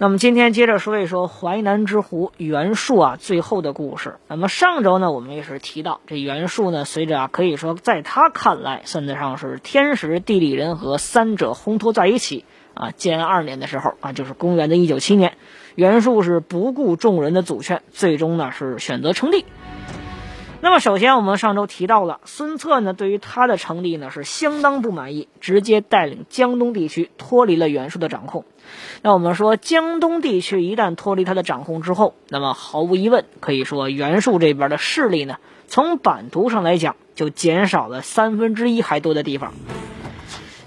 那么今天接着说一说淮南之狐袁术啊最后的故事。那么上周呢，我们也是提到这袁术呢，随着啊可以说在他看来算得上是天时地利人和三者烘托在一起啊。建安二年的时候啊，就是公元的一九七年，袁术是不顾众人的阻劝，最终呢是选择称帝。那么首先我们上周提到了孙策呢，对于他的成立呢是相当不满意，直接带领江东地区脱离了袁术的掌控。那我们说，江东地区一旦脱离他的掌控之后，那么毫无疑问，可以说袁术这边的势力呢，从版图上来讲就减少了三分之一还多的地方。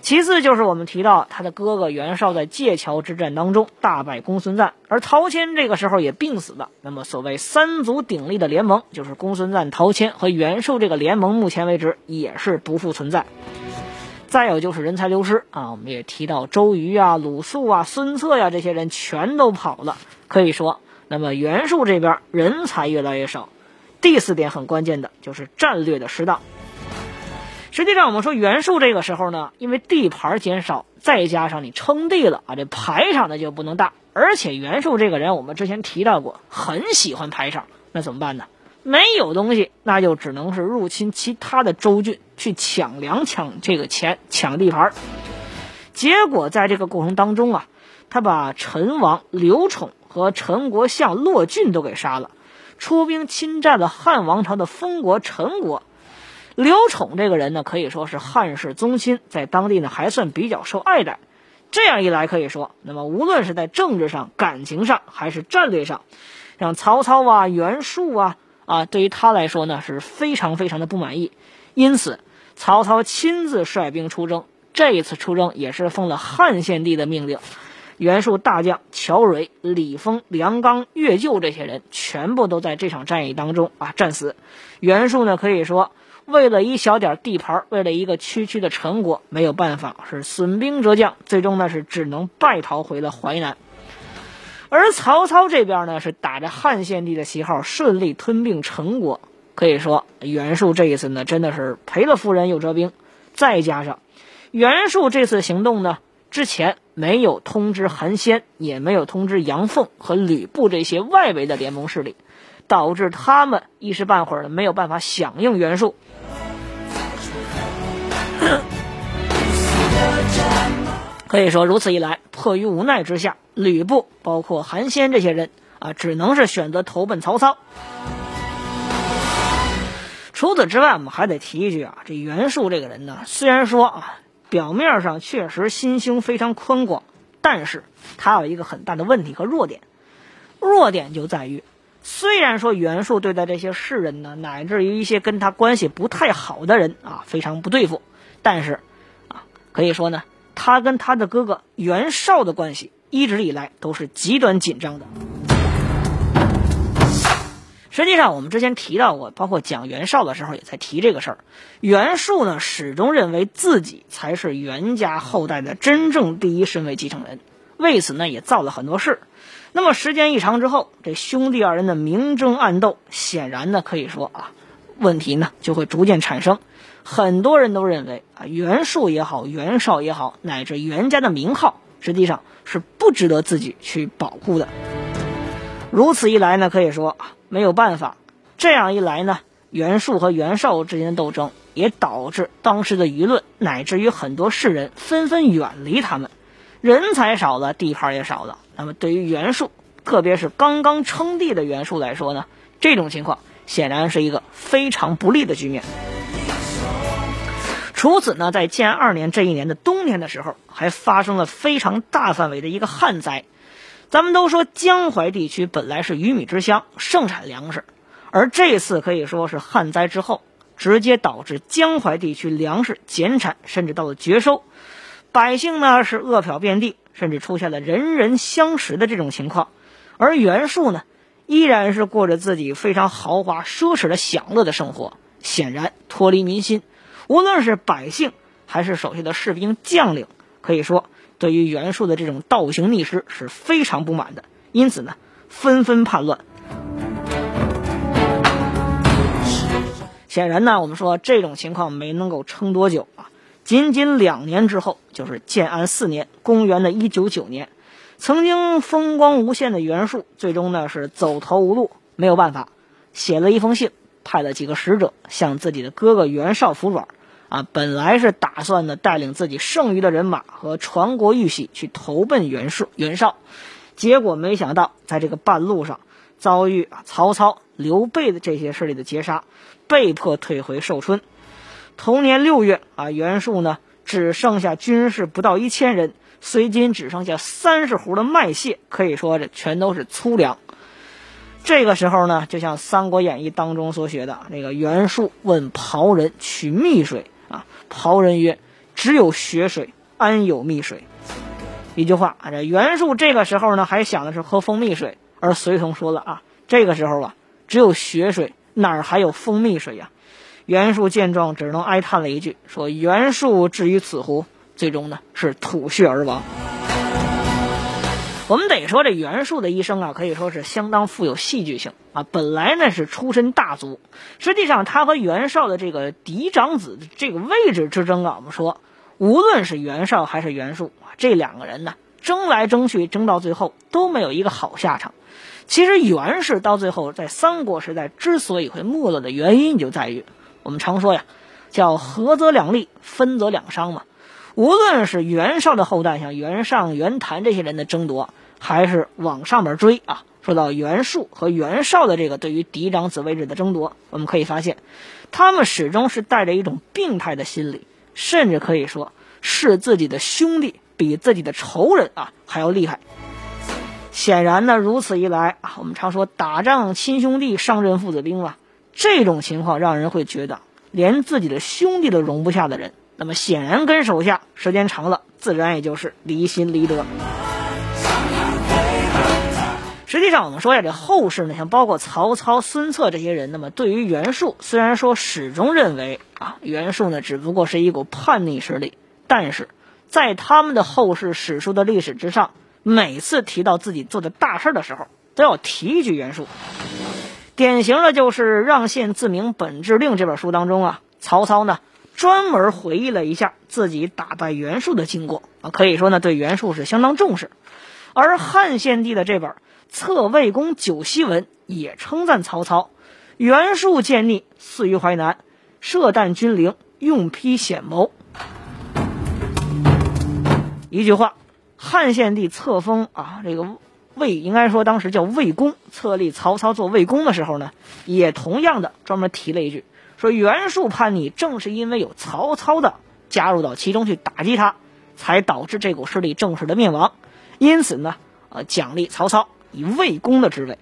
其次就是我们提到他的哥哥袁绍在界桥之战当中大败公孙瓒，而陶谦这个时候也病死了。那么所谓三足鼎立的联盟，就是公孙瓒、陶谦和袁术这个联盟，目前为止也是不复存在。再有就是人才流失啊，我们也提到周瑜啊、鲁肃啊、孙策呀这些人全都跑了，可以说，那么袁术这边人才越来越少。第四点很关键的就是战略的失当。实际上，我们说袁术这个时候呢，因为地盘减少，再加上你称帝了啊，这排场呢就不能大，而且袁术这个人我们之前提到过，很喜欢排场，那怎么办呢？没有东西，那就只能是入侵其他的州郡，去抢粮、抢这个钱、抢地盘。结果在这个过程当中啊，他把陈王刘宠和陈国相骆俊都给杀了，出兵侵占了汉王朝的封国陈国。刘宠这个人呢，可以说是汉室宗亲，在当地呢还算比较受爱戴。这样一来，可以说，那么无论是在政治上、感情上，还是战略上，像曹操啊、袁术啊。啊，对于他来说呢，是非常非常的不满意，因此曹操亲自率兵出征。这一次出征也是奉了汉献帝的命令，袁术大将乔蕊、李丰、梁刚、岳就这些人全部都在这场战役当中啊战死。袁术呢，可以说为了一小点地盘，为了一个区区的陈国，没有办法，是损兵折将，最终呢是只能败逃回了淮南。而曹操这边呢，是打着汉献帝的旗号，顺利吞并陈国。可以说，袁术这一次呢，真的是赔了夫人又折兵。再加上袁术这次行动呢，之前没有通知韩先，也没有通知杨凤和吕布这些外围的联盟势力，导致他们一时半会儿没有办法响应袁术。可以说，如此一来，迫于无奈之下，吕布包括韩先这些人啊，只能是选择投奔曹操。除此之外，我们还得提一句啊，这袁术这个人呢，虽然说啊，表面上确实心胸非常宽广，但是他有一个很大的问题和弱点。弱点就在于，虽然说袁术对待这些士人呢，乃至于一些跟他关系不太好的人啊，非常不对付，但是啊，可以说呢。他跟他的哥哥袁绍的关系一直以来都是极端紧张的。实际上，我们之前提到过，包括讲袁绍的时候也在提这个事儿。袁术呢，始终认为自己才是袁家后代的真正第一顺位继承人，为此呢也造了很多事。那么时间一长之后，这兄弟二人的明争暗斗，显然呢可以说啊，问题呢就会逐渐产生。很多人都认为啊，袁术也好，袁绍也好，乃至袁家的名号，实际上是不值得自己去保护的。如此一来呢，可以说啊，没有办法。这样一来呢，袁术和袁绍之间的斗争，也导致当时的舆论乃至于很多士人纷纷远离他们。人才少了，地盘也少了。那么对于袁术，特别是刚刚称帝的袁术来说呢，这种情况显然是一个非常不利的局面。除此呢，在建安二年这一年的冬天的时候，还发生了非常大范围的一个旱灾。咱们都说江淮地区本来是鱼米之乡，盛产粮食，而这次可以说是旱灾之后，直接导致江淮地区粮食减产，甚至到了绝收。百姓呢是饿殍遍地，甚至出现了人人相食的这种情况。而袁术呢，依然是过着自己非常豪华奢侈的享乐的生活，显然脱离民心。无论是百姓还是手下的士兵将领，可以说对于袁术的这种倒行逆施是非常不满的，因此呢，纷纷叛乱。显然呢，我们说这种情况没能够撑多久啊。仅仅两年之后，就是建安四年，公元的一九九年，曾经风光无限的袁术，最终呢是走投无路，没有办法，写了一封信，派了几个使者向自己的哥哥袁绍服软。啊，本来是打算呢带领自己剩余的人马和传国玉玺去投奔袁术袁绍，结果没想到在这个半路上遭遇啊曹操、刘备的这些势力的截杀。被迫退回寿春。同年六月啊，袁术呢只剩下军士不到一千人，随军只剩下三十斛的麦屑，可以说这全都是粗粮。这个时候呢，就像《三国演义》当中所写的，那个袁术问袍人取蜜水啊，袍人曰：“只有雪水，安有蜜水？”一句话啊，这袁术这个时候呢还想的是喝蜂蜜水，而随从说了啊，这个时候啊只有雪水。哪儿还有蜂蜜水呀？袁术见状，只能哀叹了一句，说：“袁术至于此乎？”最终呢，是吐血而亡。我们得说，这袁术的一生啊，可以说是相当富有戏剧性啊。本来呢是出身大族，实际上他和袁绍的这个嫡长子这个位置之争啊，我们说，无论是袁绍还是袁术啊，这两个人呢，争来争去，争到最后都没有一个好下场。其实袁氏到最后在三国时代之所以会没落的原因，就在于我们常说呀，叫合则两利，分则两伤嘛。无论是袁绍的后代，像袁尚、袁谭这些人的争夺，还是往上面追啊，说到袁术和袁绍的这个对于嫡长子位置的争夺，我们可以发现，他们始终是带着一种病态的心理，甚至可以说是自己的兄弟比自己的仇人啊还要厉害。显然呢，如此一来啊，我们常说打仗亲兄弟，上阵父子兵嘛。这种情况让人会觉得，连自己的兄弟都容不下的人，那么显然跟手下时间长了，自然也就是离心离德。实际上，我们说呀，这后世呢，像包括曹操、孙策这些人，那么对于袁术，虽然说始终认为啊，袁术呢只不过是一股叛逆势力，但是在他们的后世史书的历史之上。每次提到自己做的大事的时候，都要提一句袁术。典型的就是《让县自明本志令》这本书当中啊，曹操呢专门回忆了一下自己打败袁术的经过啊，可以说呢对袁术是相当重视。而汉献帝的这本《册魏公九锡文》也称赞曹操：袁术见逆，死于淮南，射弹军陵，用披险谋。一句话。汉献帝册封啊，这个魏应该说当时叫魏公，册立曹操做魏公的时候呢，也同样的专门提了一句，说袁术叛逆，正是因为有曹操的加入到其中去打击他，才导致这股势力正式的灭亡。因此呢，呃，奖励曹操以魏公的职位。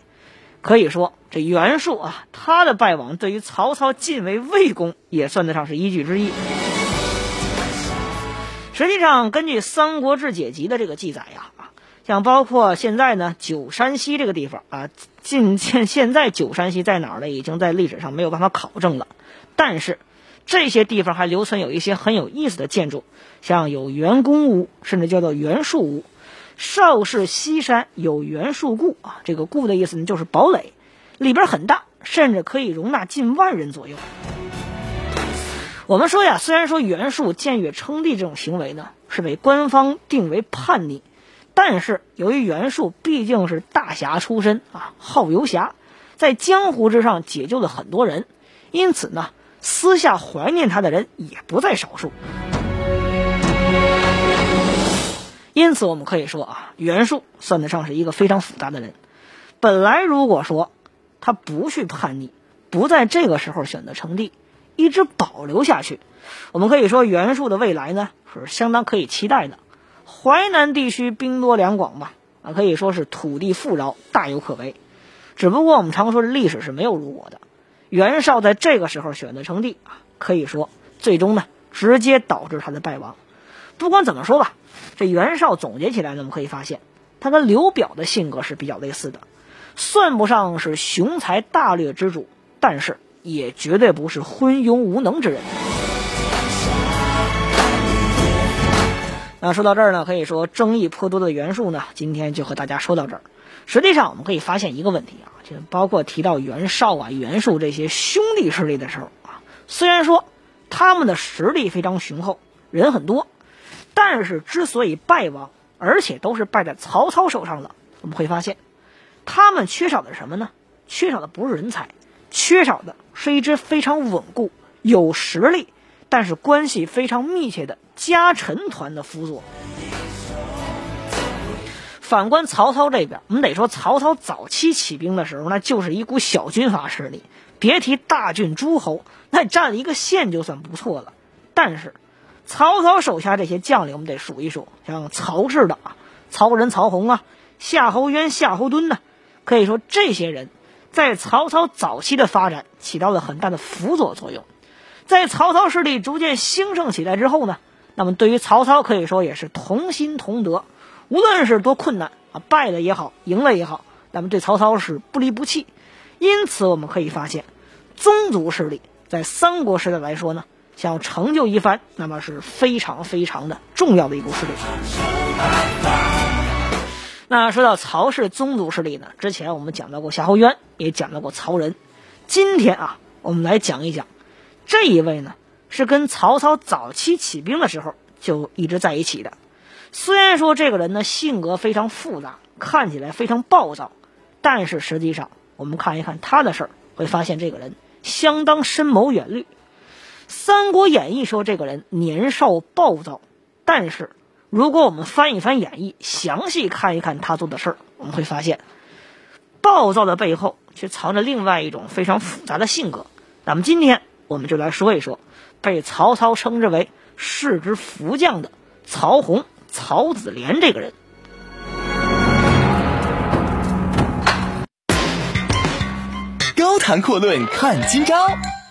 可以说，这袁术啊，他的败亡对于曹操晋为魏公也算得上是依据之一。实际上，根据《三国志解集》的这个记载呀，啊，像包括现在呢，九山西这个地方啊，晋现现在九山西在哪儿呢？已经在历史上没有办法考证了。但是这些地方还留存有一些很有意思的建筑，像有袁公屋，甚至叫做袁术屋。邵氏西山有袁术故啊，这个故的意思呢就是堡垒，里边很大，甚至可以容纳近万人左右。我们说呀，虽然说袁术僭越称帝这种行为呢，是被官方定为叛逆，但是由于袁术毕竟是大侠出身啊，好游侠，在江湖之上解救了很多人，因此呢，私下怀念他的人也不在少数。因此，我们可以说啊，袁术算得上是一个非常复杂的人。本来如果说他不去叛逆，不在这个时候选择称帝。一直保留下去，我们可以说袁术的未来呢是相当可以期待的。淮南地区兵多粮广嘛，啊可以说是土地富饶，大有可为。只不过我们常说历史是没有如果的。袁绍在这个时候选择称帝啊，可以说最终呢直接导致他的败亡。不管怎么说吧，这袁绍总结起来呢，我们可以发现，他跟刘表的性格是比较类似的，算不上是雄才大略之主，但是也绝对不是昏庸无能之人。那说到这儿呢，可以说争议颇多的袁术呢，今天就和大家说到这儿。实际上，我们可以发现一个问题啊，就包括提到袁绍啊、袁术这些兄弟势力的时候啊，虽然说他们的实力非常雄厚，人很多，但是之所以败亡，而且都是败在曹操手上的，我们会发现，他们缺少的什么呢？缺少的不是人才，缺少的是一支非常稳固、有实力，但是关系非常密切的家臣团的辅佐。反观曹操这边，我们得说，曹操早期起兵的时候，那就是一股小军阀势力，别提大郡诸侯，那占了一个县就算不错了。但是，曹操手下这些将领，我们得数一数，像曹氏的啊，曹仁、曹洪啊，夏侯渊、夏侯惇呢，可以说这些人在曹操早期的发展起到了很大的辅佐作用。在曹操势力逐渐兴盛起来之后呢，那么对于曹操可以说也是同心同德。无论是多困难啊，败了也好，赢了也好，那么对曹操是不离不弃。因此，我们可以发现，宗族势力在三国时代来说呢，想成就一番，那么是非常非常的重要的一股势力。那说到曹氏宗族势力呢，之前我们讲到过夏侯渊，也讲到过曹仁。今天啊，我们来讲一讲这一位呢，是跟曹操早期起兵的时候就一直在一起的。虽然说这个人呢性格非常复杂，看起来非常暴躁，但是实际上我们看一看他的事儿，会发现这个人相当深谋远虑。《三国演义》说这个人年少暴躁，但是如果我们翻一翻演义，详细看一看他做的事儿，我们会发现，暴躁的背后却藏着另外一种非常复杂的性格。咱们今天我们就来说一说，被曹操称之为士之福将的曹洪。曹子廉这个人，高谈阔论看今朝，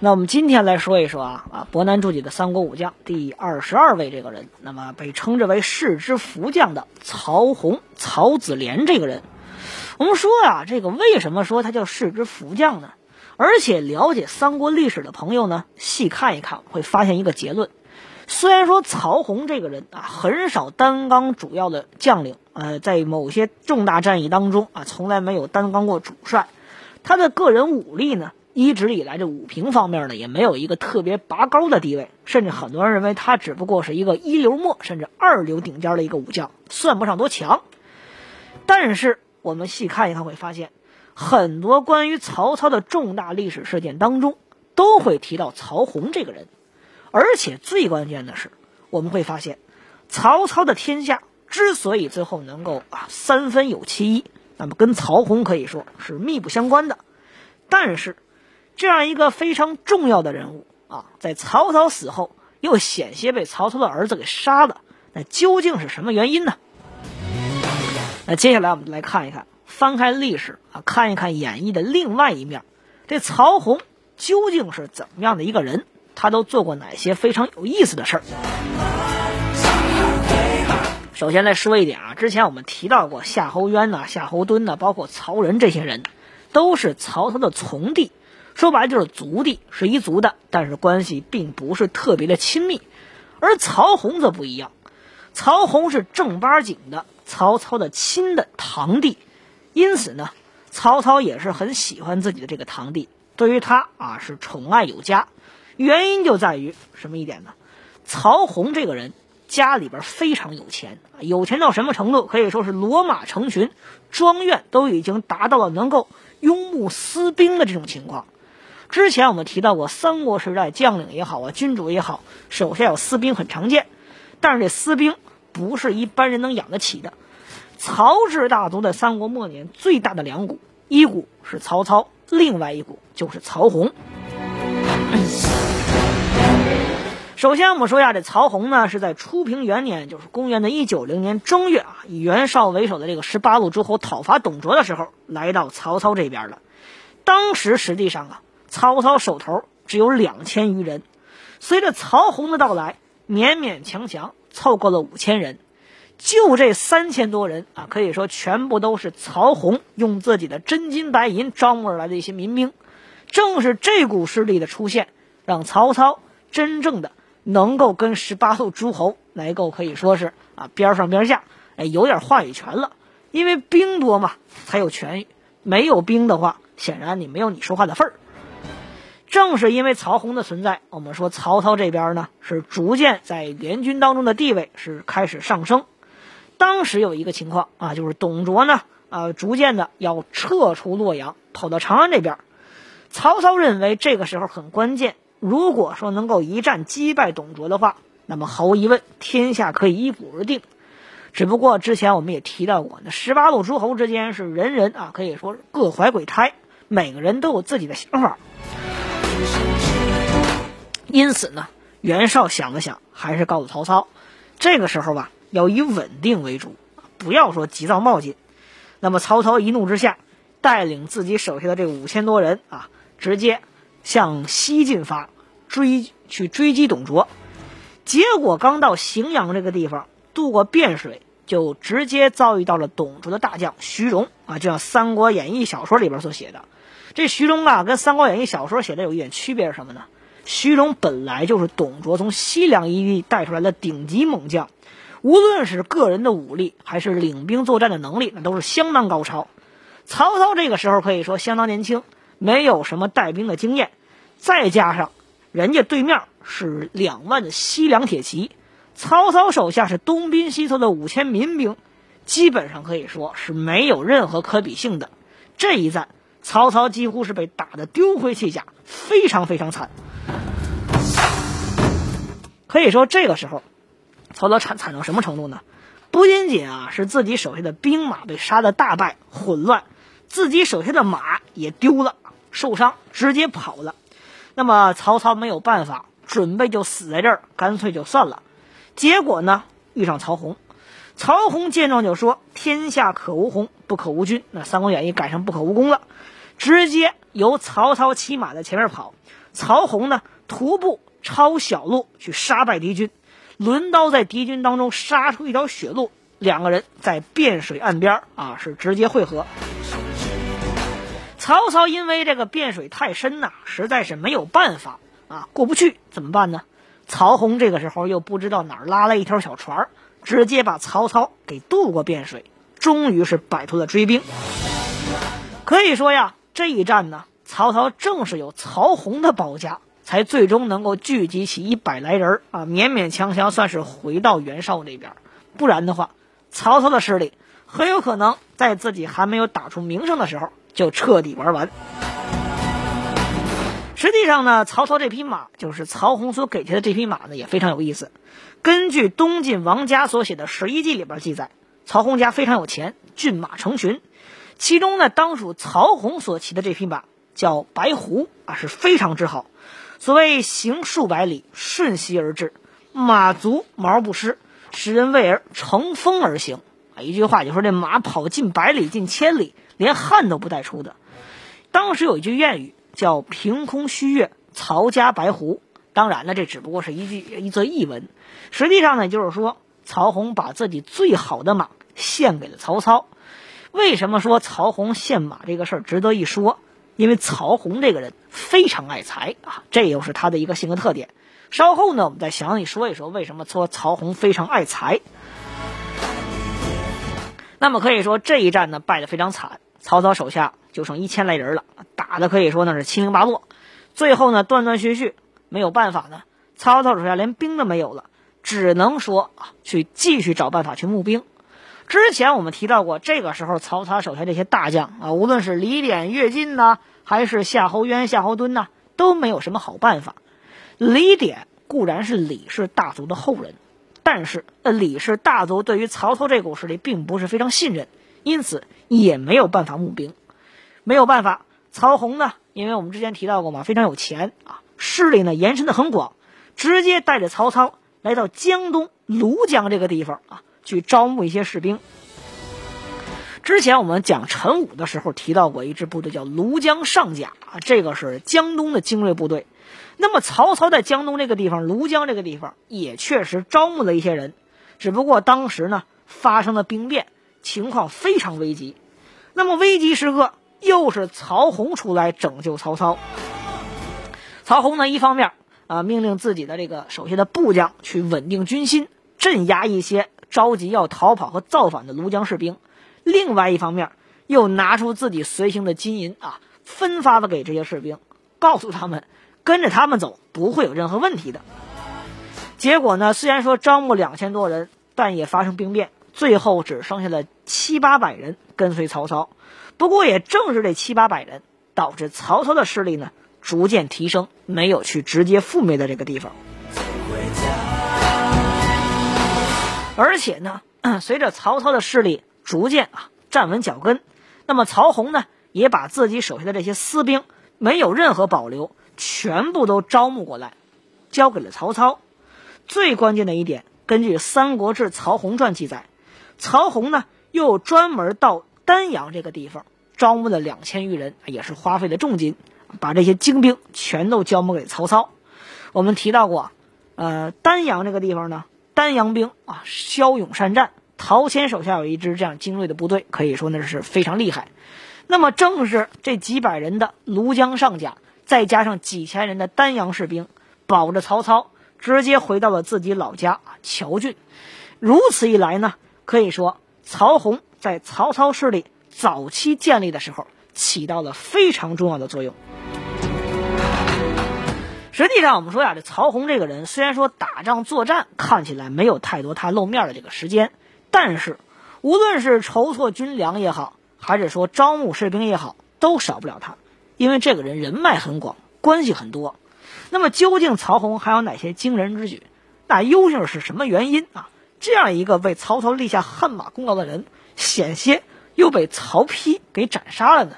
那我们今天来说一说啊啊，博南注解的三国武将第二十二位这个人，那么被称之为士之福将的曹洪、曹子廉这个人。我们说啊，这个为什么说他叫士之福将呢？而且了解三国历史的朋友呢，细看一看会发现一个结论。虽然说曹洪这个人啊，很少担纲主要的将领，呃，在某些重大战役当中啊，从来没有担纲过主帅。他的个人武力呢，一直以来这武评方面呢，也没有一个特别拔高的地位，甚至很多人认为他只不过是一个一流末甚至二流顶尖的一个武将，算不上多强。但是我们细看一看会发现，很多关于曹操的重大历史事件当中，都会提到曹洪这个人。而且最关键的是，我们会发现，曹操的天下之所以最后能够啊三分有其一，那么跟曹洪可以说是密不相关的。但是，这样一个非常重要的人物啊，在曹操死后又险些被曹操的儿子给杀了，那究竟是什么原因呢？那接下来我们来看一看，翻开历史啊，看一看演义的另外一面，这曹洪究竟是怎么样的一个人？他都做过哪些非常有意思的事儿？首先来说一点啊，之前我们提到过夏侯渊呐、夏侯惇呐，包括曹仁这些人，都是曹操的从弟，说白了就是族弟，是一族的，但是关系并不是特别的亲密。而曹洪则不一样，曹洪是正八经的曹操的亲的堂弟，因此呢，曹操也是很喜欢自己的这个堂弟，对于他啊是宠爱有加。原因就在于什么一点呢？曹洪这个人家里边非常有钱，有钱到什么程度？可以说是骡马成群，庄院都已经达到了能够拥牧私兵的这种情况。之前我们提到过，三国时代将领也好啊，君主也好，手下有私兵很常见，但是这私兵不是一般人能养得起的。曹氏大族在三国末年最大的两股，一股是曹操，另外一股就是曹洪。首先，我们说一下，这曹洪呢是在初平元年，就是公元的一九零年正月啊，以袁绍为首的这个十八路诸侯讨伐董卓的时候，来到曹操这边了。当时实际上啊，曹操手头只有两千余人，随着曹洪的到来，勉勉强强凑够了五千人。就这三千多人啊，可以说全部都是曹洪用自己的真金白银招募而来的一些民兵。正是这股势力的出现，让曹操真正的。能够跟十八路诸侯来够可以说是啊边上边下，哎有点话语权了。因为兵多嘛，才有权；没有兵的话，显然你没有你说话的份儿。正是因为曹洪的存在，我们说曹操这边呢是逐渐在联军当中的地位是开始上升。当时有一个情况啊，就是董卓呢啊逐渐的要撤出洛阳，跑到长安这边。曹操认为这个时候很关键。如果说能够一战击败董卓的话，那么毫无疑问，天下可以一鼓而定。只不过之前我们也提到过，那十八路诸侯之间是人人啊，可以说各怀鬼胎，每个人都有自己的想法。因此呢，袁绍想了想，还是告诉曹操，这个时候吧，要以稳定为主，不要说急躁冒进。那么曹操一怒之下，带领自己手下的这五千多人啊，直接。向西进发，追去追击董卓，结果刚到荥阳这个地方，渡过汴水，就直接遭遇到了董卓的大将徐荣啊，就像《三国演义》小说里边所写的。这徐荣啊，跟《三国演义》小说写的有一点区别是什么呢？徐荣本来就是董卓从西凉一地带出来的顶级猛将，无论是个人的武力，还是领兵作战的能力，那都是相当高超。曹操这个时候可以说相当年轻，没有什么带兵的经验。再加上，人家对面是两万的西凉铁骑，曹操手下是东兵西凑的五千民兵，基本上可以说是没有任何可比性的。这一战，曹操几乎是被打得丢盔弃甲，非常非常惨。可以说，这个时候，曹操惨惨到什么程度呢？不仅仅啊是自己手下的兵马被杀的大败混乱，自己手下的马也丢了，受伤直接跑了。那么曹操没有办法，准备就死在这儿，干脆就算了。结果呢，遇上曹洪。曹洪见状就说：“天下可无洪，不可无君。”那《三国演义》改成“不可无功”了，直接由曹操骑马在前面跑，曹洪呢徒步抄小路去杀败敌军，轮刀在敌军当中杀出一条血路，两个人在汴水岸边啊是直接会合。曹操因为这个汴水太深呐，实在是没有办法啊，过不去，怎么办呢？曹洪这个时候又不知道哪儿拉了一条小船，直接把曹操给渡过汴水，终于是摆脱了追兵。可以说呀，这一战呢，曹操正是有曹洪的保驾，才最终能够聚集起一百来人啊，勉勉强强算是回到袁绍那边。不然的话，曹操的势力很有可能在自己还没有打出名声的时候。就彻底玩完。实际上呢，曹操这匹马就是曹洪所给他的这匹马呢，也非常有意思。根据东晋王家所写的《十一记》里边记载，曹洪家非常有钱，骏马成群。其中呢，当属曹洪所骑的这匹马叫白狐啊，是非常之好。所谓行数百里，瞬息而至，马足毛不湿，使人畏而乘风而行啊。一句话就说这马跑近百里，近千里。连汗都不带出的。当时有一句谚语叫“凭空虚月，曹家白狐”。当然了，这只不过是一句一则译文。实际上呢，就是说曹洪把自己最好的马献给了曹操。为什么说曹洪献马这个事儿值得一说？因为曹洪这个人非常爱财啊，这又是他的一个性格特点。稍后呢，我们再详细说一说为什么说曹洪非常爱财。那么可以说这一战呢，败得非常惨。曹操手下就剩一千来人了，打的可以说那是七零八落。最后呢，断断续续，没有办法呢，曹操手下连兵都没有了，只能说啊，去继续找办法去募兵。之前我们提到过，这个时候曹操手下这些大将啊，无论是李典、乐进呢，还是夏侯渊、夏侯惇呢，都没有什么好办法。李典固然是李氏大族的后人，但是呃，李氏大族对于曹操这股势力并不是非常信任。因此也没有办法募兵，没有办法。曹洪呢，因为我们之前提到过嘛，非常有钱啊，势力呢延伸的很广，直接带着曹操来到江东庐江这个地方啊，去招募一些士兵。之前我们讲陈武的时候提到过一支部队叫庐江上甲，这个是江东的精锐部队。那么曹操在江东这个地方，庐江这个地方也确实招募了一些人，只不过当时呢发生了兵变，情况非常危急。那么危急时刻，又是曹洪出来拯救曹操。曹洪呢，一方面啊命令自己的这个手下的部将去稳定军心，镇压一些着急要逃跑和造反的庐江士兵；另外一方面，又拿出自己随行的金银啊，分发了给这些士兵，告诉他们。跟着他们走不会有任何问题的。结果呢，虽然说招募两千多人，但也发生兵变，最后只剩下了七八百人跟随曹操。不过也正是这七八百人，导致曹操的势力呢逐渐提升，没有去直接覆灭的这个地方。而且呢，随着曹操的势力逐渐啊站稳脚跟，那么曹洪呢也把自己手下的这些私兵没有任何保留。全部都招募过来，交给了曹操。最关键的一点，根据《三国志·曹洪传》记载，曹洪呢又专门到丹阳这个地方招募了两千余人，也是花费了重金，把这些精兵全都交募给曹操。我们提到过，呃，丹阳这个地方呢，丹阳兵啊骁勇善战，陶谦手下有一支这样精锐的部队，可以说那是非常厉害。那么正是这几百人的庐江上甲。再加上几千人的丹阳士兵，保着曹操，直接回到了自己老家啊谯郡。如此一来呢，可以说曹洪在曹操势力早期建立的时候，起到了非常重要的作用。实际上，我们说呀，这曹洪这个人，虽然说打仗作战看起来没有太多他露面的这个时间，但是无论是筹措军粮也好，还是说招募士兵也好，都少不了他。因为这个人人脉很广，关系很多，那么究竟曹洪还有哪些惊人之举？那究竟是什么原因啊？这样一个为曹操立下汗马功劳的人，险些又被曹丕给斩杀了呢？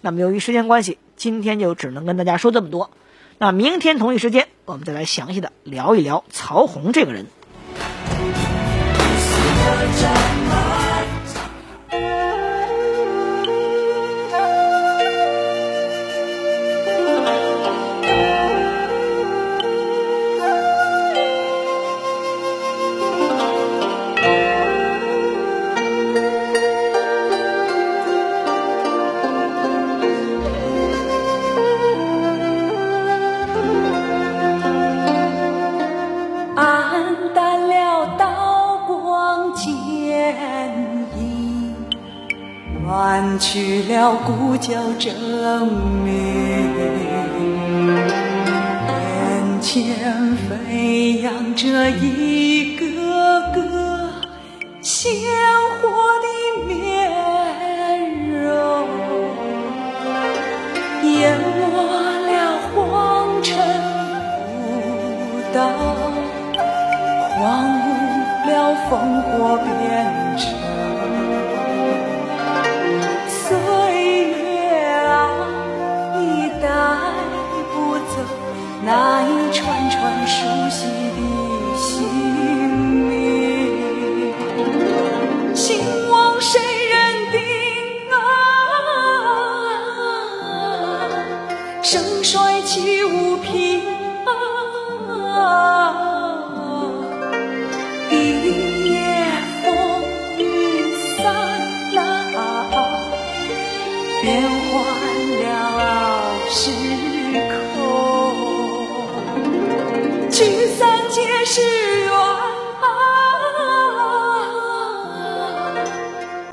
那么由于时间关系，今天就只能跟大家说这么多。那明天同一时间，我们再来详细的聊一聊曹洪这个人。故交真